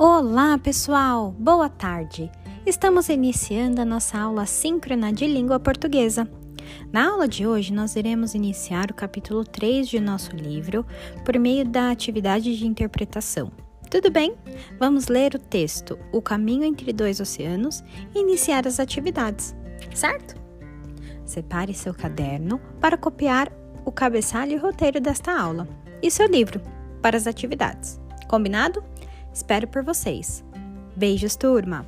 Olá, pessoal! Boa tarde! Estamos iniciando a nossa aula síncrona de língua portuguesa. Na aula de hoje, nós iremos iniciar o capítulo 3 de nosso livro por meio da atividade de interpretação. Tudo bem? Vamos ler o texto O Caminho entre Dois Oceanos e iniciar as atividades, certo? Separe seu caderno para copiar o cabeçalho e roteiro desta aula e seu livro para as atividades. Combinado? Espero por vocês. Beijos, turma!